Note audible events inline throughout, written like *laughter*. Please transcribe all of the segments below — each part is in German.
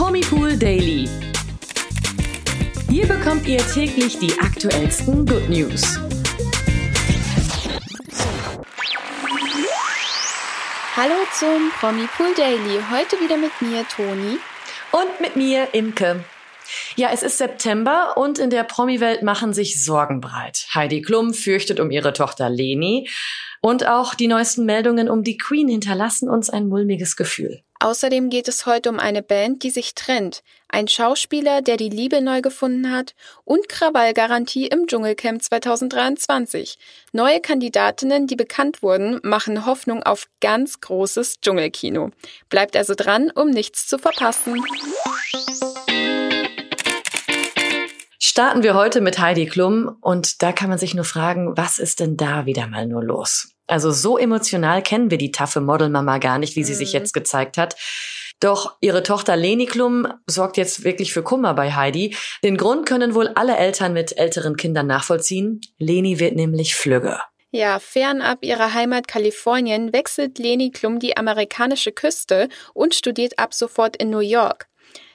Promipool Daily. Hier bekommt ihr täglich die aktuellsten Good News. Hallo zum Promipool Daily. Heute wieder mit mir, Toni. Und mit mir, Imke. Ja, es ist September und in der Promi-Welt machen sich Sorgen breit. Heidi Klum fürchtet um ihre Tochter Leni und auch die neuesten Meldungen um die Queen hinterlassen uns ein mulmiges Gefühl. Außerdem geht es heute um eine Band, die sich trennt, ein Schauspieler, der die Liebe neu gefunden hat und Krawallgarantie im Dschungelcamp 2023. Neue Kandidatinnen, die bekannt wurden, machen Hoffnung auf ganz großes Dschungelkino. Bleibt also dran, um nichts zu verpassen. Starten wir heute mit Heidi Klum und da kann man sich nur fragen, was ist denn da wieder mal nur los? Also so emotional kennen wir die taffe Modelmama gar nicht, wie sie mhm. sich jetzt gezeigt hat. Doch ihre Tochter Leni Klum sorgt jetzt wirklich für Kummer bei Heidi. Den Grund können wohl alle Eltern mit älteren Kindern nachvollziehen. Leni wird nämlich flügge. Ja, fernab ihrer Heimat Kalifornien wechselt Leni Klum die amerikanische Küste und studiert ab sofort in New York.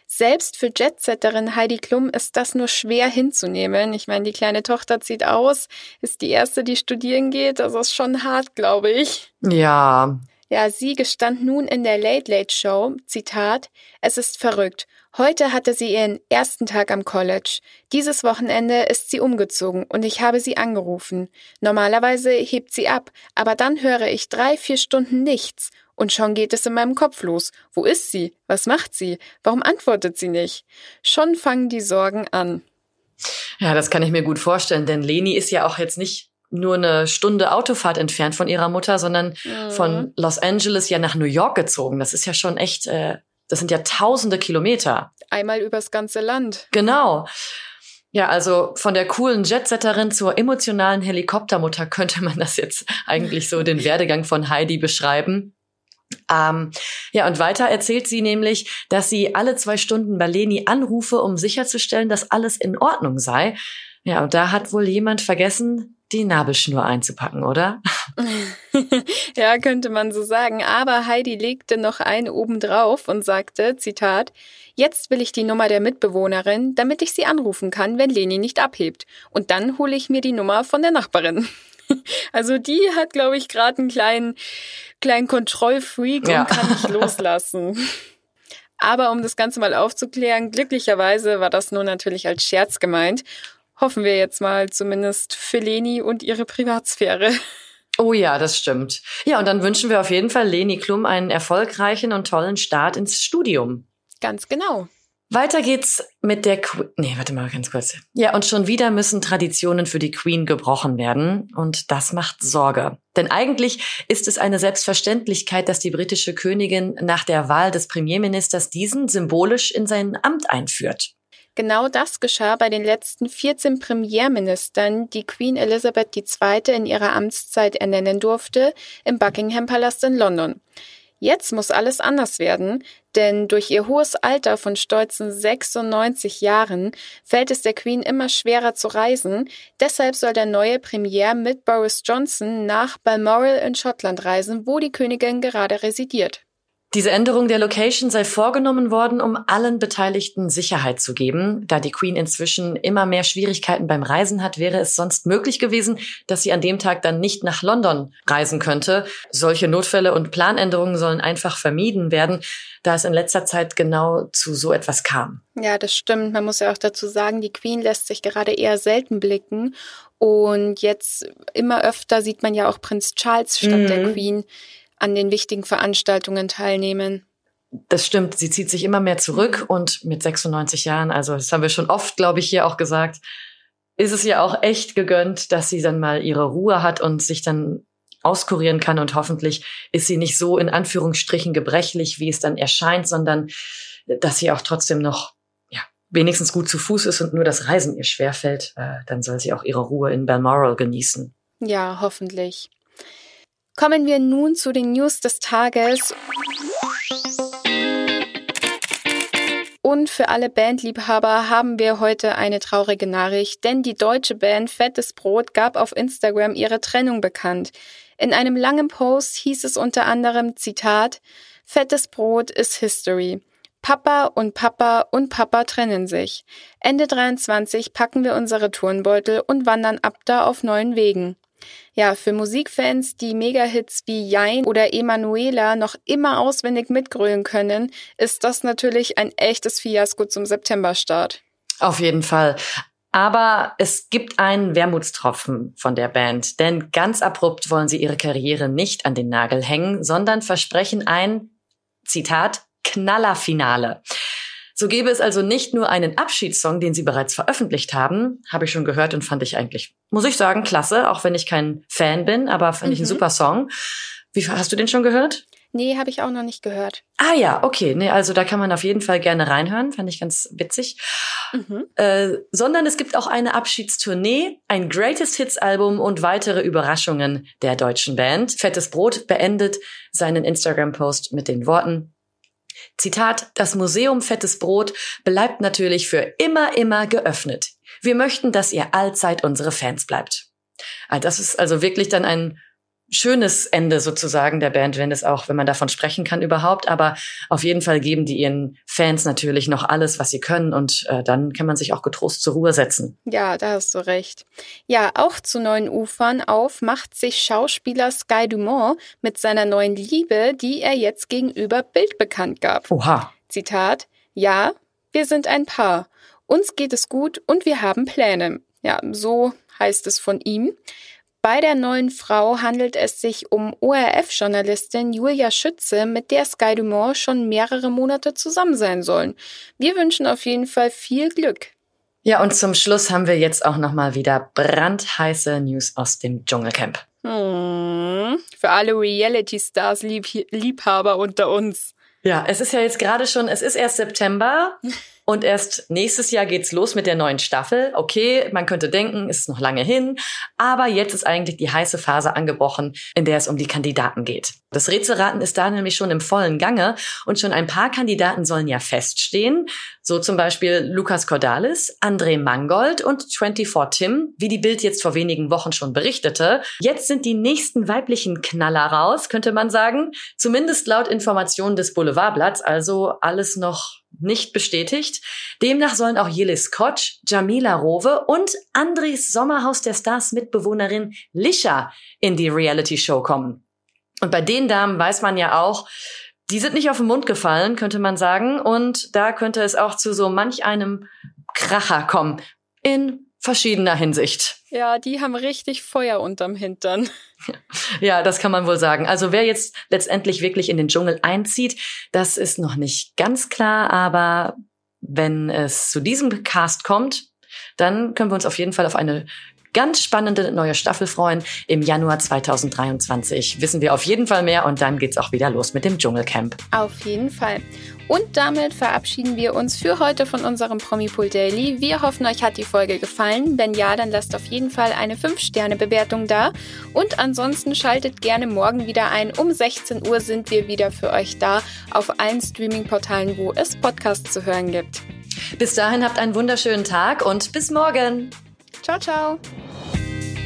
Selbst für Jetsetterin Heidi Klum ist das nur schwer hinzunehmen. Ich meine, die kleine Tochter zieht aus, ist die erste, die studieren geht. Das ist schon hart, glaube ich. Ja. Ja, sie gestand nun in der Late Late Show, Zitat, es ist verrückt. Heute hatte sie ihren ersten Tag am College. Dieses Wochenende ist sie umgezogen und ich habe sie angerufen. Normalerweise hebt sie ab, aber dann höre ich drei, vier Stunden nichts und schon geht es in meinem Kopf los. Wo ist sie? Was macht sie? Warum antwortet sie nicht? Schon fangen die Sorgen an. Ja, das kann ich mir gut vorstellen, denn Leni ist ja auch jetzt nicht nur eine Stunde Autofahrt entfernt von ihrer Mutter, sondern mhm. von Los Angeles ja nach New York gezogen. Das ist ja schon echt, äh, das sind ja tausende Kilometer. Einmal übers ganze Land. Genau. Ja, also von der coolen Jetsetterin zur emotionalen Helikoptermutter könnte man das jetzt eigentlich so den *laughs* Werdegang von Heidi beschreiben. Ähm, ja, und weiter erzählt sie nämlich, dass sie alle zwei Stunden bei Leni anrufe, um sicherzustellen, dass alles in Ordnung sei. Ja, und da hat wohl jemand vergessen, die Nabelschnur einzupacken, oder? *laughs* ja, könnte man so sagen. Aber Heidi legte noch einen obendrauf und sagte, Zitat, Jetzt will ich die Nummer der Mitbewohnerin, damit ich sie anrufen kann, wenn Leni nicht abhebt. Und dann hole ich mir die Nummer von der Nachbarin. *laughs* Also die hat, glaube ich, gerade einen kleinen, kleinen Kontrollfreak ja. und kann nicht *laughs* loslassen. Aber um das Ganze mal aufzuklären, glücklicherweise war das nur natürlich als Scherz gemeint. Hoffen wir jetzt mal zumindest für Leni und ihre Privatsphäre. Oh ja, das stimmt. Ja, und dann wünschen wir auf jeden Fall Leni Klum einen erfolgreichen und tollen Start ins Studium. Ganz genau. Weiter geht's mit der Queen. Nee, warte mal ganz kurz. Ja, und schon wieder müssen Traditionen für die Queen gebrochen werden. Und das macht Sorge. Denn eigentlich ist es eine Selbstverständlichkeit, dass die britische Königin nach der Wahl des Premierministers diesen symbolisch in sein Amt einführt. Genau das geschah bei den letzten 14 Premierministern, die Queen Elizabeth II. in ihrer Amtszeit ernennen durfte, im Buckingham Palast in London. Jetzt muss alles anders werden, denn durch ihr hohes Alter von stolzen 96 Jahren fällt es der Queen immer schwerer zu reisen. Deshalb soll der neue Premier mit Boris Johnson nach Balmoral in Schottland reisen, wo die Königin gerade residiert. Diese Änderung der Location sei vorgenommen worden, um allen Beteiligten Sicherheit zu geben. Da die Queen inzwischen immer mehr Schwierigkeiten beim Reisen hat, wäre es sonst möglich gewesen, dass sie an dem Tag dann nicht nach London reisen könnte. Solche Notfälle und Planänderungen sollen einfach vermieden werden, da es in letzter Zeit genau zu so etwas kam. Ja, das stimmt. Man muss ja auch dazu sagen, die Queen lässt sich gerade eher selten blicken. Und jetzt immer öfter sieht man ja auch Prinz Charles statt mhm. der Queen an den wichtigen Veranstaltungen teilnehmen. Das stimmt, sie zieht sich immer mehr zurück und mit 96 Jahren, also das haben wir schon oft, glaube ich, hier auch gesagt, ist es ja auch echt gegönnt, dass sie dann mal ihre Ruhe hat und sich dann auskurieren kann und hoffentlich ist sie nicht so in Anführungsstrichen gebrechlich, wie es dann erscheint, sondern dass sie auch trotzdem noch ja, wenigstens gut zu Fuß ist und nur das Reisen ihr schwerfällt, äh, dann soll sie auch ihre Ruhe in Balmoral genießen. Ja, hoffentlich. Kommen wir nun zu den News des Tages. Und für alle Bandliebhaber haben wir heute eine traurige Nachricht, denn die deutsche Band Fettes Brot gab auf Instagram ihre Trennung bekannt. In einem langen Post hieß es unter anderem Zitat Fettes Brot ist History. Papa und Papa und Papa trennen sich. Ende 23 packen wir unsere Turnbeutel und wandern ab da auf neuen Wegen. Ja, für Musikfans, die Megahits wie Jein oder Emanuela noch immer auswendig mitgrölen können, ist das natürlich ein echtes Fiasko zum Septemberstart. Auf jeden Fall. Aber es gibt einen Wermutstropfen von der Band, denn ganz abrupt wollen sie ihre Karriere nicht an den Nagel hängen, sondern versprechen ein, Zitat, Knallerfinale. So gäbe es also nicht nur einen Abschiedssong, den sie bereits veröffentlicht haben, habe ich schon gehört und fand ich eigentlich, muss ich sagen, klasse, auch wenn ich kein Fan bin, aber fand mhm. ich ein mhm. super Song. Wie hast du den schon gehört? Nee, habe ich auch noch nicht gehört. Ah ja, okay. Nee, also da kann man auf jeden Fall gerne reinhören. Fand ich ganz witzig. Mhm. Äh, sondern es gibt auch eine Abschiedstournee, ein Greatest Hits Album und weitere Überraschungen der deutschen Band. Fettes Brot beendet seinen Instagram-Post mit den Worten, Zitat, das Museum Fettes Brot bleibt natürlich für immer, immer geöffnet. Wir möchten, dass ihr allzeit unsere Fans bleibt. Ah, das ist also wirklich dann ein schönes Ende sozusagen der Band, wenn es auch, wenn man davon sprechen kann überhaupt. Aber auf jeden Fall geben die ihren Fans natürlich noch alles, was sie können und äh, dann kann man sich auch getrost zur Ruhe setzen. Ja, da hast du recht. Ja, auch zu neuen Ufern auf macht sich Schauspieler Sky Dumont mit seiner neuen Liebe, die er jetzt gegenüber Bild bekannt gab. Oha. Zitat: Ja, wir sind ein Paar. Uns geht es gut und wir haben Pläne. Ja, so heißt es von ihm. Bei der neuen Frau handelt es sich um ORF-Journalistin Julia Schütze, mit der Sky Dumont schon mehrere Monate zusammen sein sollen. Wir wünschen auf jeden Fall viel Glück. Ja, und zum Schluss haben wir jetzt auch nochmal wieder brandheiße News aus dem Dschungelcamp. Hm, für alle Reality-Stars-Liebhaber unter uns. Ja, es ist ja jetzt gerade schon, es ist erst September. *laughs* Und erst nächstes Jahr geht's los mit der neuen Staffel. Okay, man könnte denken, ist noch lange hin. Aber jetzt ist eigentlich die heiße Phase angebrochen, in der es um die Kandidaten geht. Das Rätselraten ist da nämlich schon im vollen Gange und schon ein paar Kandidaten sollen ja feststehen. So zum Beispiel Lukas Cordalis, André Mangold und 24 Tim, wie die Bild jetzt vor wenigen Wochen schon berichtete. Jetzt sind die nächsten weiblichen Knaller raus, könnte man sagen. Zumindest laut Informationen des Boulevardblatts, also alles noch nicht bestätigt. Demnach sollen auch Jelis Kotsch, Jamila Rowe und Andres Sommerhaus der Stars Mitbewohnerin Lisha in die Reality-Show kommen. Und bei den Damen weiß man ja auch, die sind nicht auf den Mund gefallen, könnte man sagen. Und da könnte es auch zu so manch einem Kracher kommen. In verschiedener Hinsicht. Ja, die haben richtig Feuer unterm Hintern. Ja, das kann man wohl sagen. Also wer jetzt letztendlich wirklich in den Dschungel einzieht, das ist noch nicht ganz klar, aber wenn es zu diesem Cast kommt, dann können wir uns auf jeden Fall auf eine ganz spannende neue Staffel freuen. Im Januar 2023 wissen wir auf jeden Fall mehr und dann geht's auch wieder los mit dem Dschungelcamp. Auf jeden Fall. Und damit verabschieden wir uns für heute von unserem Promipool Daily. Wir hoffen, euch hat die Folge gefallen. Wenn ja, dann lasst auf jeden Fall eine 5-Sterne-Bewertung da. Und ansonsten schaltet gerne morgen wieder ein. Um 16 Uhr sind wir wieder für euch da auf allen Streaming-Portalen, wo es Podcasts zu hören gibt. Bis dahin habt einen wunderschönen Tag und bis morgen. Ciao, ciao.